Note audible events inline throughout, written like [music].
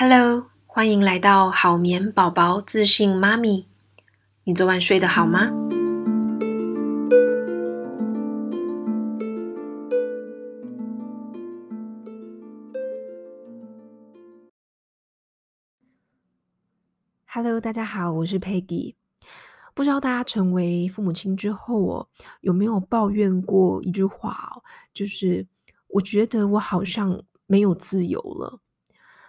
Hello，欢迎来到好眠宝宝自信妈咪。你昨晚睡得好吗？Hello，大家好，我是 Peggy。不知道大家成为父母亲之后哦，有没有抱怨过一句话哦？就是我觉得我好像没有自由了。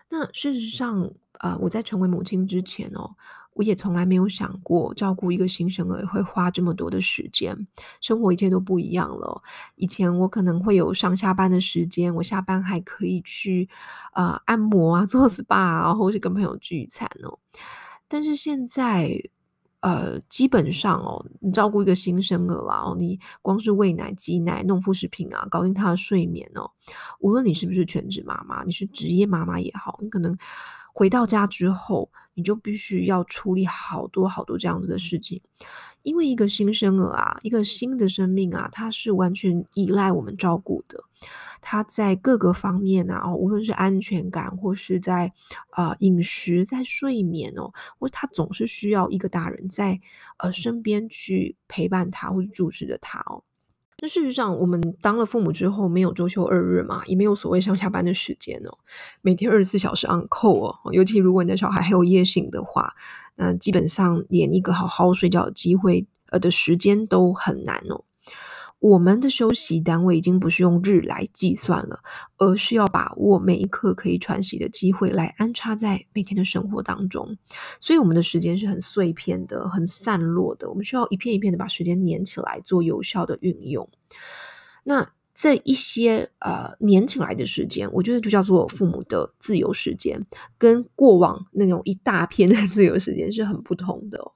那事实上，呃，我在成为母亲之前哦，我也从来没有想过照顾一个新生儿会花这么多的时间，生活一切都不一样了。以前我可能会有上下班的时间，我下班还可以去呃按摩啊、做 [laughs] SPA 啊，或是跟朋友聚餐哦。但是现在。呃，基本上哦，你照顾一个新生儿啦，哦，你光是喂奶、挤奶、弄副食品啊，搞定他的睡眠哦。无论你是不是全职妈妈，你是职业妈妈也好，你可能回到家之后，你就必须要处理好多好多这样子的事情。因为一个新生儿啊，一个新的生命啊，它是完全依赖我们照顾的。他在各个方面啊，无论是安全感，或是在呃饮食、在睡眠哦，或他总是需要一个大人在呃身边去陪伴他，或者注视着他哦。那事实上，我们当了父母之后，没有周休二日嘛，也没有所谓上下班的时间哦，每天二十四小时 on call 哦。尤其如果你的小孩还有夜醒的话，那基本上连一个好好睡觉的机会呃的时间都很难哦。我们的休息单位已经不是用日来计算了，而是要把握每一刻可以喘息的机会来安插在每天的生活当中。所以我们的时间是很碎片的、很散落的，我们需要一片一片的把时间粘起来做有效的运用。那这一些呃粘起来的时间，我觉得就叫做父母的自由时间，跟过往那种一大片的 [laughs] 自由时间是很不同的。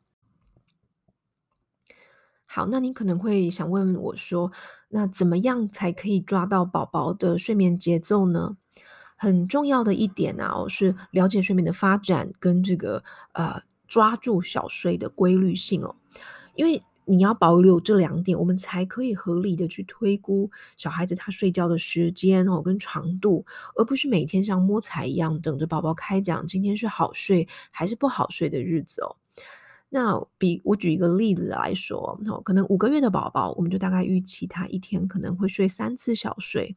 好，那你可能会想问我说，那怎么样才可以抓到宝宝的睡眠节奏呢？很重要的一点啊，哦，是了解睡眠的发展跟这个呃抓住小睡的规律性哦，因为你要保留这两点，我们才可以合理的去推估小孩子他睡觉的时间哦跟长度，而不是每天像摸彩一样等着宝宝开奖，今天是好睡还是不好睡的日子哦。那比我举一个例子来说，可能五个月的宝宝，我们就大概预期他一天可能会睡三次小睡，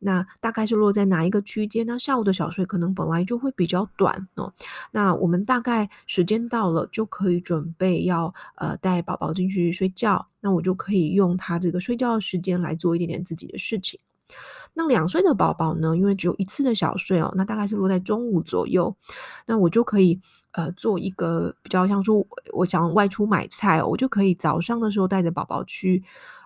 那大概是落在哪一个区间呢？下午的小睡可能本来就会比较短哦，那我们大概时间到了就可以准备要呃带宝宝进去睡觉，那我就可以用他这个睡觉的时间来做一点点自己的事情。那两岁的宝宝呢，因为只有一次的小睡哦，那大概是落在中午左右，那我就可以呃做一个比较像说，我想外出买菜，我就可以早上的时候带着宝宝去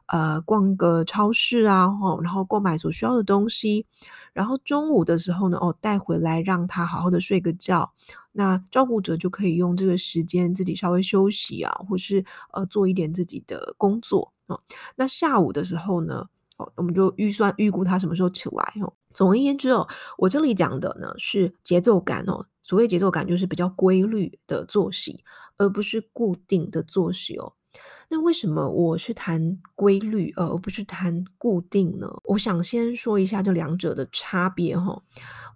呃逛个超市啊，然后购买所需要的东西，然后中午的时候呢，哦带回来让他好好的睡个觉，那照顾者就可以用这个时间自己稍微休息啊，或是呃做一点自己的工作哦，那下午的时候呢，我们就预算预估他什么时候起来哦。总而言之哦，我这里讲的呢是节奏感哦。所谓节奏感，就是比较规律的作息，而不是固定的作息哦。那为什么我是谈规律，而不是谈固定呢？我想先说一下这两者的差别哈。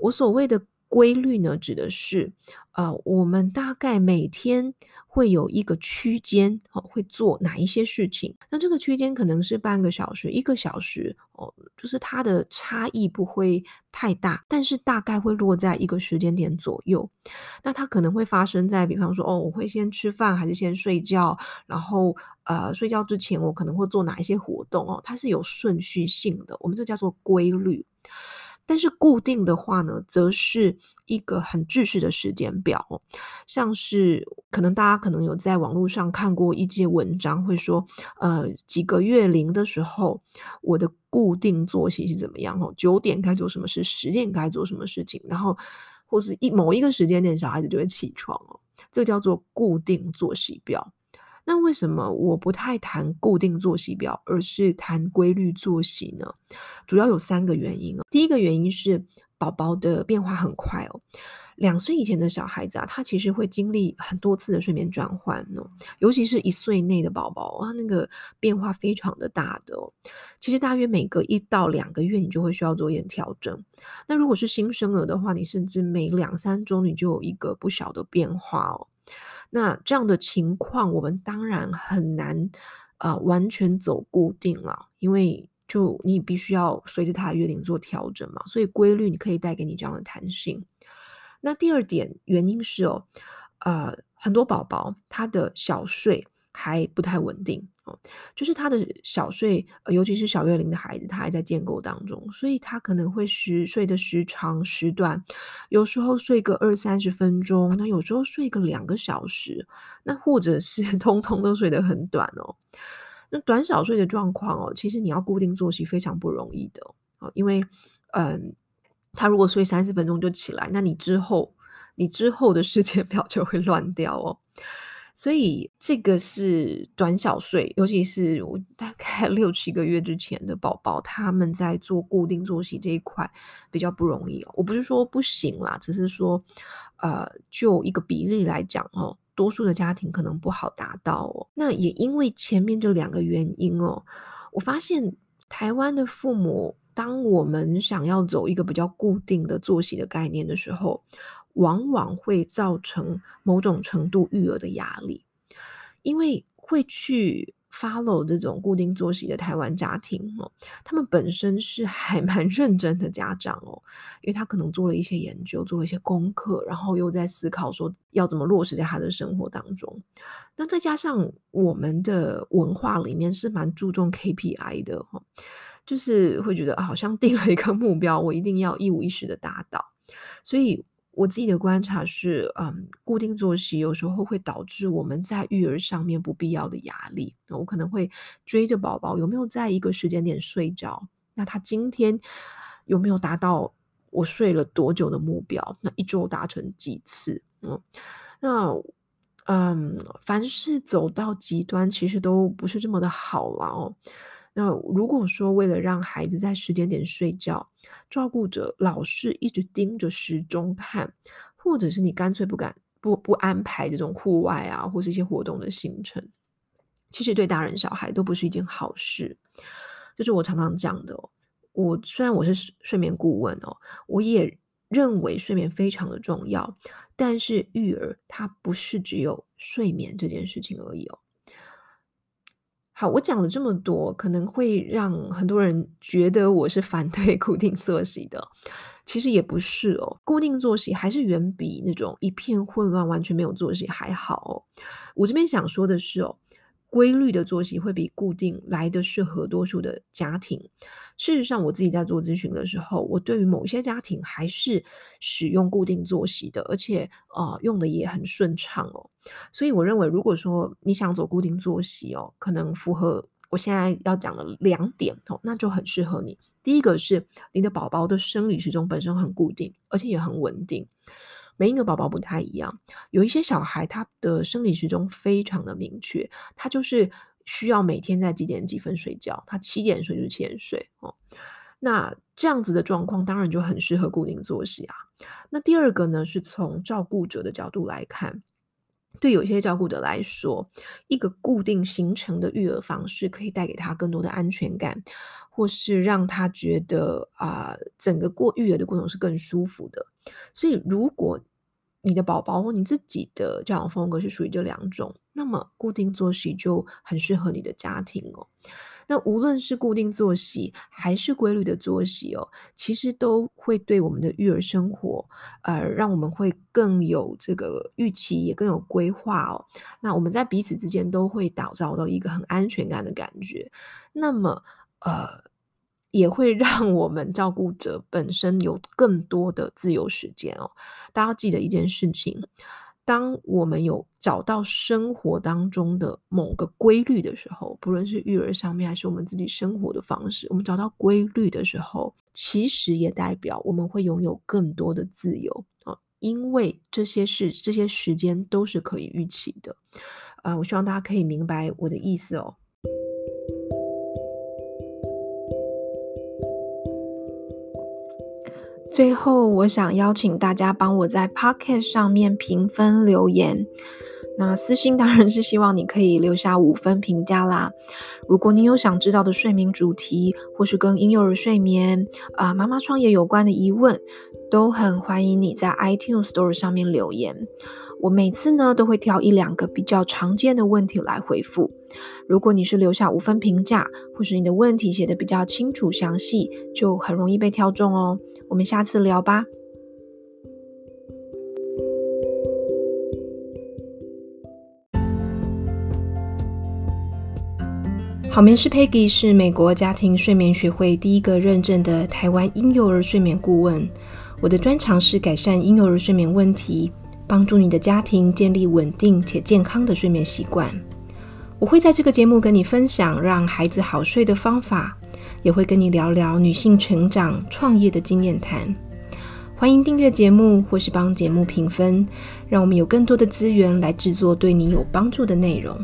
我所谓的规律呢，指的是呃，我们大概每天。会有一个区间哦，会做哪一些事情？那这个区间可能是半个小时、一个小时哦，就是它的差异不会太大，但是大概会落在一个时间点左右。那它可能会发生在，比方说哦，我会先吃饭还是先睡觉？然后呃，睡觉之前我可能会做哪一些活动哦？它是有顺序性的，我们这叫做规律。但是固定的话呢，则是一个很制式的时间表，哦像是可能大家可能有在网络上看过一些文章，会说，呃，几个月龄的时候，我的固定作息是怎么样？哦，九点该做什么事，十点该做什么事情，然后或是一某一个时间点，小孩子就会起床哦，这叫做固定作息表。那为什么我不太谈固定作息表，而是谈规律作息呢？主要有三个原因。第一个原因是宝宝的变化很快哦。两岁以前的小孩子啊，他其实会经历很多次的睡眠转换哦，尤其是一岁内的宝宝啊，那个变化非常的大的哦。其实大约每隔一到两个月，你就会需要做一点调整。那如果是新生儿的话，你甚至每两三周你就有一个不小的变化哦。那这样的情况，我们当然很难、呃，完全走固定了，因为就你必须要随着他的月龄做调整嘛。所以规律你可以带给你这样的弹性。那第二点原因是哦，呃，很多宝宝他的小睡还不太稳定哦，就是他的小睡，尤其是小月龄的孩子，他还在建构当中，所以他可能会时睡的时长时短，有时候睡个二三十分钟，那有时候睡个两个小时，那或者是 [laughs] 通通都睡得很短哦。那短小睡的状况哦，其实你要固定作息非常不容易的哦，因为嗯。他如果睡三十分钟就起来，那你之后你之后的时间 [laughs] 表就会乱掉哦。所以这个是短小睡，尤其是我大概 [laughs] 六七个月之前的宝宝，他们在做固定作息这一块比较不容易哦。我不是说不行啦，只是说呃，就一个比例来讲哦，多数的家庭可能不好达到哦。那也因为前面这两个原因哦，我发现台湾的父母。当我们想要走一个比较固定的作息的概念的时候，往往会造成某种程度育儿的压力，因为会去 follow 这种固定作息的台湾家庭哦，他们本身是还 [laughs] 蛮认真的家长哦，因为他可能做了一些研究，做了一些功课，然后又在思考说要怎么落实在他的生活当中。那再加上我们的文化里面是蛮注重 KPI 的哈。就是会觉得好像定了一个目标，我一定要一五一十的达到。所以我自己的观察是，嗯，固定作息有时候会导致我们在育儿上面不必要的压力。我可能会追着宝宝有没有在一个时间点睡着，那他今天有没有达到我睡了多久的目标？那一周达成几次？嗯，那嗯，凡是走到极端，其实都不是这么的好了哦。那如果说为了让孩子在时间点睡觉，照顾者老是一直盯着时钟看，或者是你干脆不敢不不安排这种户外啊或是一些活动的行程，其实对大人小孩都不是一件好事。就是我常常讲的，我虽然我是睡眠顾问哦，我也认为睡眠非常的重要，但是育儿它不是只有睡眠这件事情而已哦。好，我讲了这么多，可能会让很多人觉得我是反对 [laughs] 固定作息的，其实也不是哦。固定作息还是远比那种一片混乱、完全没有作息还好。我这边想说的是哦。规律的作息会比固定来的适合多数的家庭。事实上，我自己在做咨询的时候，我对于某些家庭还是使用固定作息的，而且呃用的也很顺畅哦。所以我认为，如果说你想走固定作息哦，可能符合我现在要讲的两点哦，那就很适合你。第一个是你的宝宝的生理时钟本身很固定，而且也很稳定。每一个宝宝不太一样，有一些小孩他的生理时钟非常的明确，他就是需要每天在几点几分睡觉，他七点睡就七点睡哦。那这样子的状况当然就很适合固定作息啊。那第二个呢，是从照顾者的角度来看，对有些照顾者来说，一个固定形成的育儿方式可以带给他更多的安全感，或是让他觉得啊、整个过育儿的过程是更舒服的。所以，如果你的宝宝或你自己的教养风格是属于这两种，那么固定作息就很适合你的家庭哦。那无论是固定作息还是规律的作息哦，其实都会对我们的育儿生活，呃，让我们会更有这个预期，也更有规划哦。那我们在彼此之间都会打造到一个很安全感的感觉。那么，呃。也会让我们照顾者本身有更多的自由时间哦。大家要记得一件事情：当我们有找到生活当中的某个规律的时候，不论是育儿上面还是我们自己生活的方式，我们找到规律的时候，其实也代表我们会拥有更多的自由啊，因为这些事、这些时间都是可以预期的。啊，我希望大家可以明白我的意思哦。最后，我想邀请大家帮我在 Pocket 上面评分留言。那私心当然是希望你可以留下五分评价啦。如果你有想知道的睡眠主题，或是跟婴幼儿睡眠啊、呃、妈妈创业有关的疑问，都很欢迎你在 iTunes Store 上面留言。我每次呢都会挑一两个比较常见的问题来回复。如果你是留下五分评价，或是你的问题写得比较清楚详细，就很容易被挑中哦。我们下次聊吧。好眠师 Peggy 是美国家庭睡眠学会第一个认证的台湾婴幼儿睡眠顾问。我的专长是改善婴幼儿睡眠问题，帮助你的家庭建立稳定且健康的睡眠习惯。我会在这个节目跟你分享让孩子好睡的方法，也会跟你聊聊女性成长、创业的经验谈。欢迎订阅节目或是帮节目评分，让我们有更多的资源来制作对你有帮助的内容。